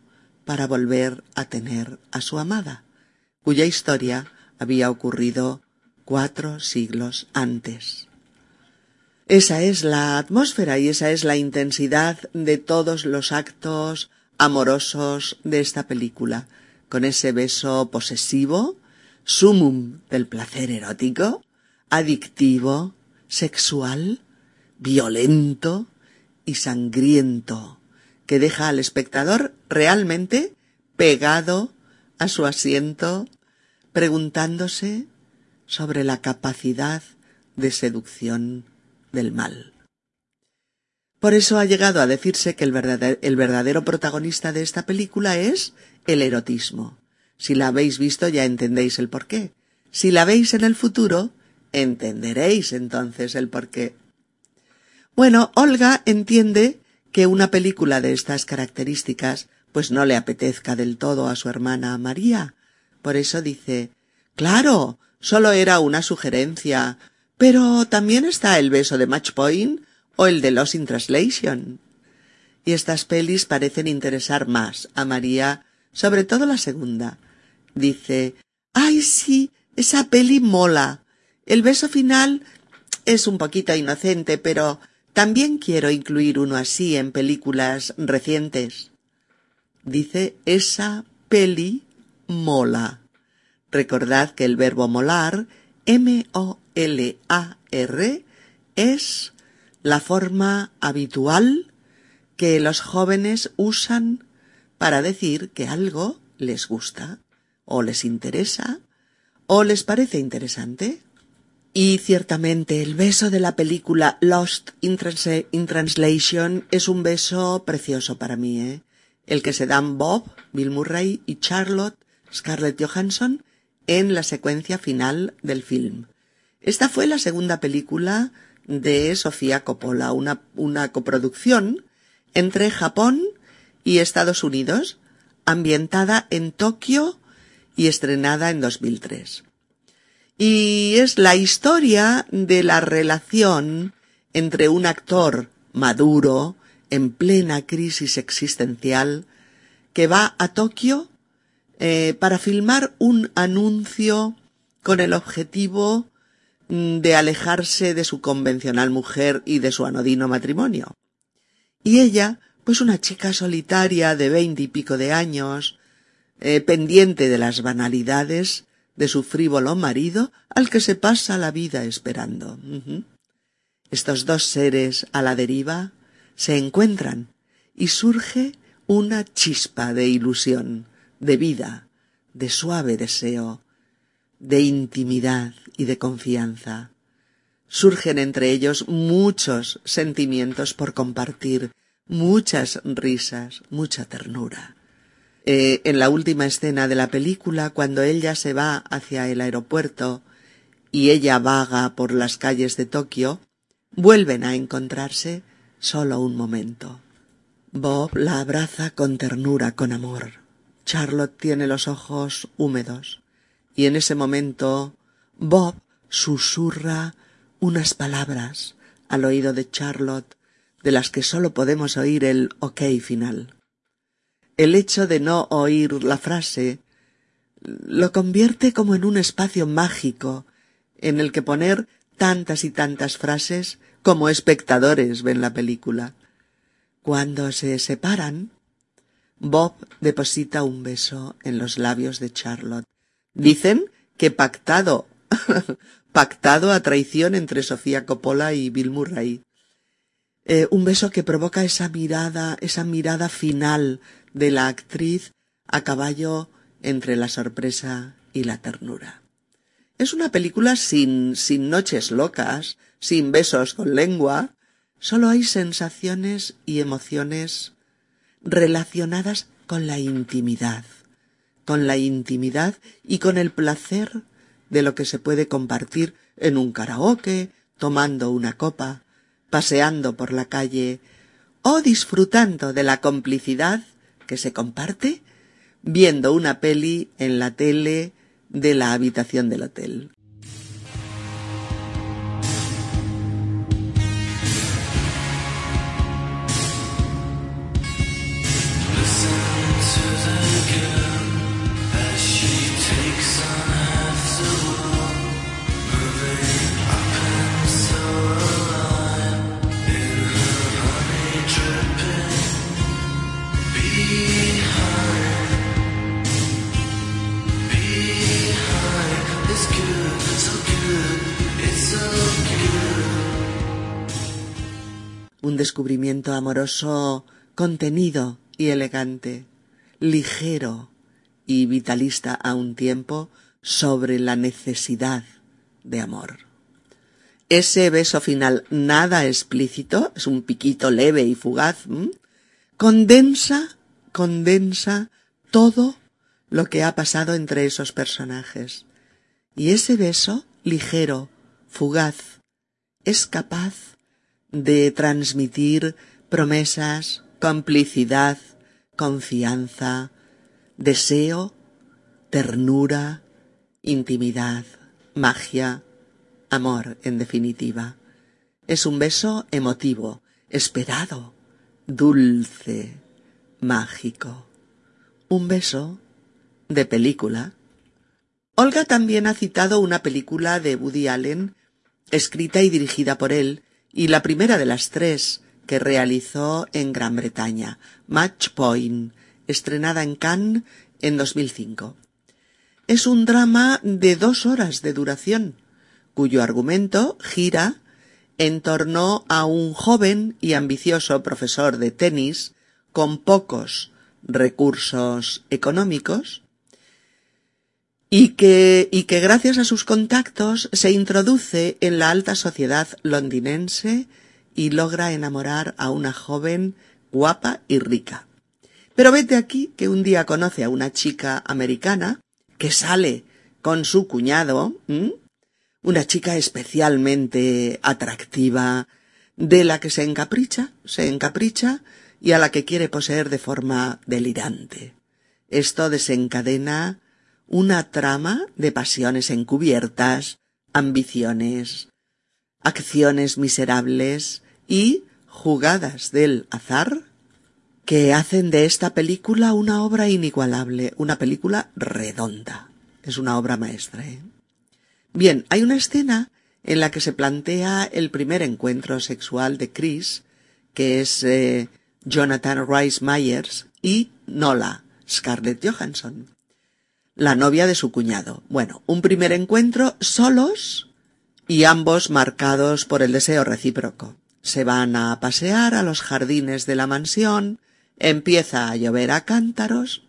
para volver a tener a su amada, cuya historia había ocurrido cuatro siglos antes. Esa es la atmósfera y esa es la intensidad de todos los actos amorosos de esta película con ese beso posesivo, sumum del placer erótico, adictivo, sexual, violento y sangriento, que deja al espectador realmente pegado a su asiento, preguntándose sobre la capacidad de seducción del mal. Por eso ha llegado a decirse que el verdadero, el verdadero protagonista de esta película es el erotismo. Si la habéis visto ya entendéis el porqué. Si la veis en el futuro, entenderéis entonces el porqué. Bueno, Olga entiende que una película de estas características pues no le apetezca del todo a su hermana María. Por eso dice Claro, solo era una sugerencia, pero también está el beso de Match Point o el de Lost in Translation. Y estas pelis parecen interesar más a María, sobre todo la segunda. Dice, ay sí, esa peli mola. El beso final es un poquito inocente, pero también quiero incluir uno así en películas recientes. Dice, esa peli mola. Recordad que el verbo molar, M-O-L-A-R, es la forma habitual que los jóvenes usan para decir que algo les gusta, o les interesa, o les parece interesante. Y ciertamente el beso de la película Lost in, Translation es un beso precioso para mí, ¿eh? El que se dan Bob, Bill Murray y Charlotte, Scarlett Johansson, en la secuencia final del film. Esta fue la segunda película de Sofía Coppola, una, una coproducción entre Japón y Estados Unidos, ambientada en Tokio y estrenada en 2003. Y es la historia de la relación entre un actor maduro, en plena crisis existencial, que va a Tokio eh, para filmar un anuncio con el objetivo mm, de alejarse de su convencional mujer y de su anodino matrimonio. Y ella, pues una chica solitaria de veinte y pico de años, eh, pendiente de las banalidades de su frívolo marido, al que se pasa la vida esperando. Estos dos seres a la deriva se encuentran y surge una chispa de ilusión de vida, de suave deseo, de intimidad y de confianza. Surgen entre ellos muchos sentimientos por compartir, muchas risas, mucha ternura. Eh, en la última escena de la película, cuando ella se va hacia el aeropuerto y ella vaga por las calles de Tokio, vuelven a encontrarse solo un momento. Bob la abraza con ternura, con amor. Charlotte tiene los ojos húmedos y en ese momento Bob susurra unas palabras al oído de Charlotte de las que sólo podemos oír el ok final. El hecho de no oír la frase lo convierte como en un espacio mágico en el que poner tantas y tantas frases como espectadores ven la película. Cuando se separan, Bob deposita un beso en los labios de Charlotte. Dicen que pactado, pactado a traición entre Sofía Coppola y Bill Murray. Eh, un beso que provoca esa mirada, esa mirada final de la actriz a caballo entre la sorpresa y la ternura. Es una película sin, sin noches locas, sin besos con lengua, solo hay sensaciones y emociones relacionadas con la intimidad, con la intimidad y con el placer de lo que se puede compartir en un karaoke, tomando una copa, paseando por la calle o disfrutando de la complicidad que se comparte viendo una peli en la tele de la habitación del hotel. Un descubrimiento amoroso contenido y elegante, ligero y vitalista a un tiempo sobre la necesidad de amor. Ese beso final nada explícito, es un piquito leve y fugaz, condensa, condensa todo lo que ha pasado entre esos personajes. Y ese beso, ligero, fugaz, es capaz de transmitir promesas, complicidad, confianza, deseo, ternura, intimidad, magia, amor, en definitiva. Es un beso emotivo, esperado, dulce, mágico. Un beso de película. Olga también ha citado una película de Woody Allen, escrita y dirigida por él, y la primera de las tres que realizó en Gran Bretaña, Match Point, estrenada en Cannes en 2005. Es un drama de dos horas de duración, cuyo argumento gira en torno a un joven y ambicioso profesor de tenis con pocos recursos económicos y que, y que gracias a sus contactos se introduce en la alta sociedad londinense y logra enamorar a una joven guapa y rica. Pero vete aquí que un día conoce a una chica americana que sale con su cuñado, una chica especialmente atractiva, de la que se encapricha, se encapricha y a la que quiere poseer de forma delirante. Esto desencadena una trama de pasiones encubiertas, ambiciones, acciones miserables y jugadas del azar que hacen de esta película una obra inigualable, una película redonda. Es una obra maestra. ¿eh? Bien, hay una escena en la que se plantea el primer encuentro sexual de Chris, que es eh, Jonathan Rice Myers, y Nola, Scarlett Johansson, la novia de su cuñado. Bueno, un primer encuentro solos y ambos marcados por el deseo recíproco. Se van a pasear a los jardines de la mansión, empieza a llover a cántaros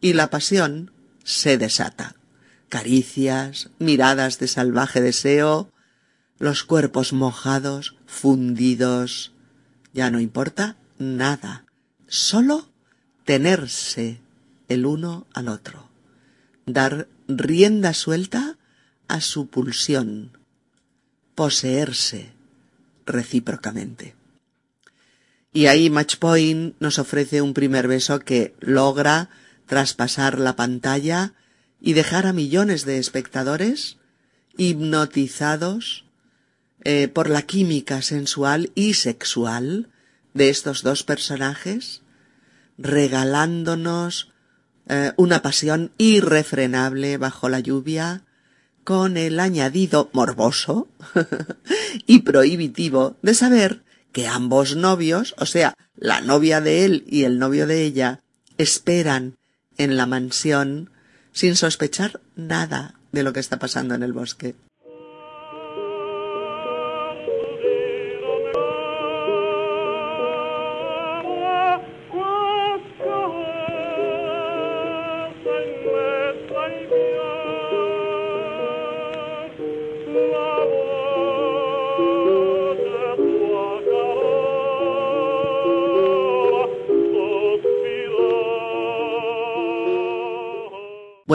y la pasión se desata caricias, miradas de salvaje deseo, los cuerpos mojados, fundidos. Ya no importa nada, solo tenerse el uno al otro, dar rienda suelta a su pulsión, poseerse recíprocamente. Y ahí Matchpoint nos ofrece un primer beso que logra traspasar la pantalla y dejar a millones de espectadores hipnotizados eh, por la química sensual y sexual de estos dos personajes, regalándonos eh, una pasión irrefrenable bajo la lluvia, con el añadido morboso y prohibitivo de saber que ambos novios, o sea, la novia de él y el novio de ella, esperan en la mansión sin sospechar nada de lo que está pasando en el bosque.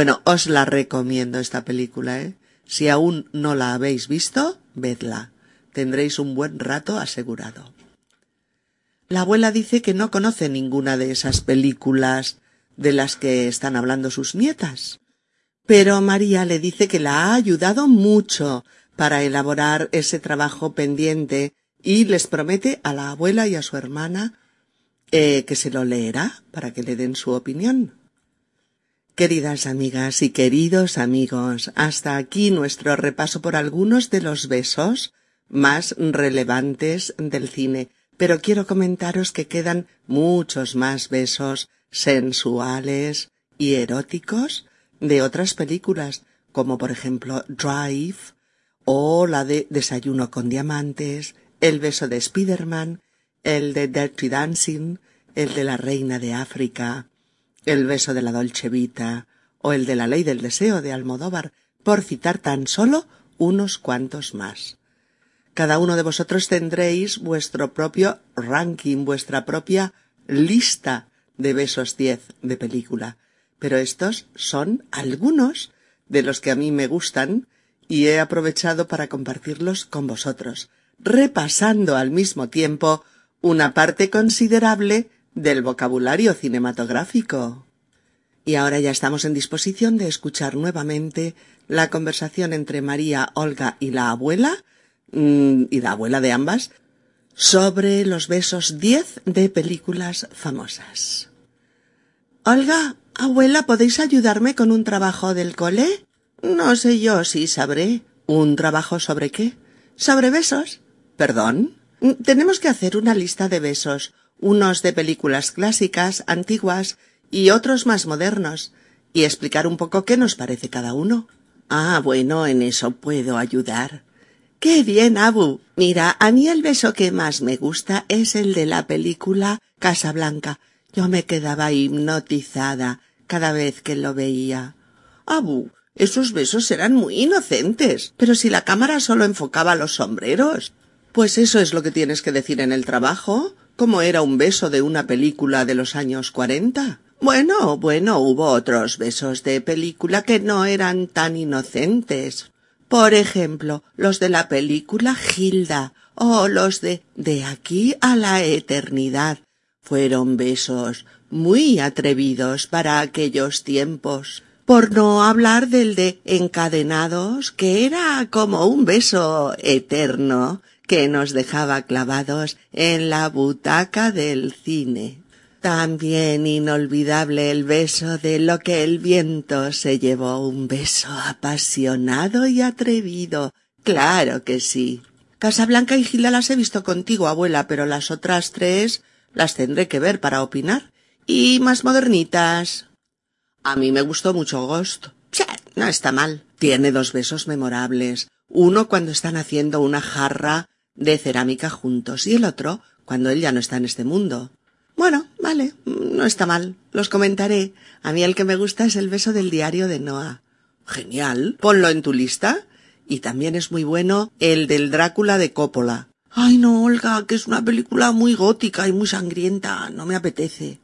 Bueno, os la recomiendo esta película, ¿eh? Si aún no la habéis visto, vedla. Tendréis un buen rato asegurado. La abuela dice que no conoce ninguna de esas películas de las que están hablando sus nietas. Pero María le dice que la ha ayudado mucho para elaborar ese trabajo pendiente y les promete a la abuela y a su hermana eh, que se lo leerá para que le den su opinión. Queridas amigas y queridos amigos, hasta aquí nuestro repaso por algunos de los besos más relevantes del cine, pero quiero comentaros que quedan muchos más besos sensuales y eróticos de otras películas, como por ejemplo Drive o la de Desayuno con Diamantes, el beso de Spiderman, el de Dirty Dancing, el de la Reina de África, el beso de la Dolce Vita o el de la ley del deseo de Almodóvar, por citar tan solo unos cuantos más. Cada uno de vosotros tendréis vuestro propio ranking, vuestra propia lista de besos diez de película. Pero estos son algunos de los que a mí me gustan y he aprovechado para compartirlos con vosotros, repasando al mismo tiempo una parte considerable del vocabulario cinematográfico. Y ahora ya estamos en disposición de escuchar nuevamente la conversación entre María, Olga y la abuela, mm, y la abuela de ambas, sobre los besos diez de películas famosas. Olga, abuela, ¿podéis ayudarme con un trabajo del cole? No sé yo si sabré. ¿Un trabajo sobre qué? ¿Sobre besos? ¿Perdón? Tenemos que hacer una lista de besos, unos de películas clásicas, antiguas, y otros más modernos, y explicar un poco qué nos parece cada uno. Ah, bueno, en eso puedo ayudar. Qué bien, Abu. Mira, a mí el beso que más me gusta es el de la película Casablanca. Yo me quedaba hipnotizada cada vez que lo veía. Abu, esos besos eran muy inocentes. Pero si la cámara solo enfocaba los sombreros. Pues eso es lo que tienes que decir en el trabajo. ¿Cómo era un beso de una película de los años cuarenta? Bueno, bueno, hubo otros besos de película que no eran tan inocentes. Por ejemplo, los de la película Gilda o los de De aquí a la eternidad. Fueron besos muy atrevidos para aquellos tiempos. Por no hablar del de encadenados, que era como un beso eterno que nos dejaba clavados en la butaca del cine. También inolvidable el beso de lo que el viento se llevó, un beso apasionado y atrevido. Claro que sí. Casablanca y Gilda las he visto contigo, abuela, pero las otras tres las tendré que ver para opinar. Y más modernitas. A mí me gustó mucho Ghost. no está mal. Tiene dos besos memorables. Uno cuando están haciendo una jarra de cerámica juntos y el otro cuando él ya no está en este mundo. Bueno, vale, no está mal. Los comentaré. A mí el que me gusta es el beso del diario de Noah. Genial. Ponlo en tu lista. Y también es muy bueno el del Drácula de Coppola. Ay, no, Olga, que es una película muy gótica y muy sangrienta. No me apetece.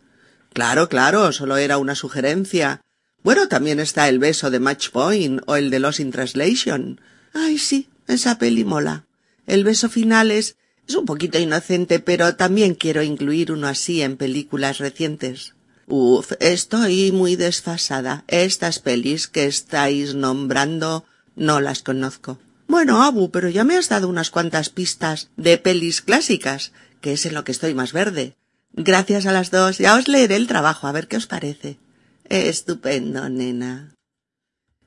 Claro, claro, solo era una sugerencia. Bueno, también está el beso de Match Point o el de Lost in Translation. Ay, sí, esa peli mola. El beso final es es un poquito inocente, pero también quiero incluir uno así en películas recientes. Uf, estoy muy desfasada. Estas pelis que estáis nombrando no las conozco. Bueno, Abu, pero ya me has dado unas cuantas pistas de pelis clásicas, que es en lo que estoy más verde. Gracias a las dos. Ya os leeré el trabajo, a ver qué os parece. Estupendo, nena.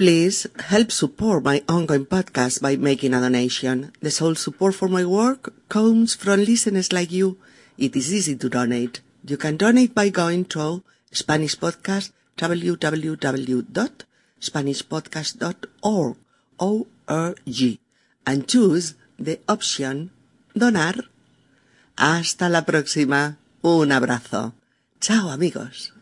Please help support my ongoing podcast by making a donation. The sole support for my work comes from listeners like you It is easy to donate. You can donate by going to Spanish Podcast www.spanishpodcast.org O-R-G and choose the option Donar. Hasta la próxima. Un abrazo. Chao amigos.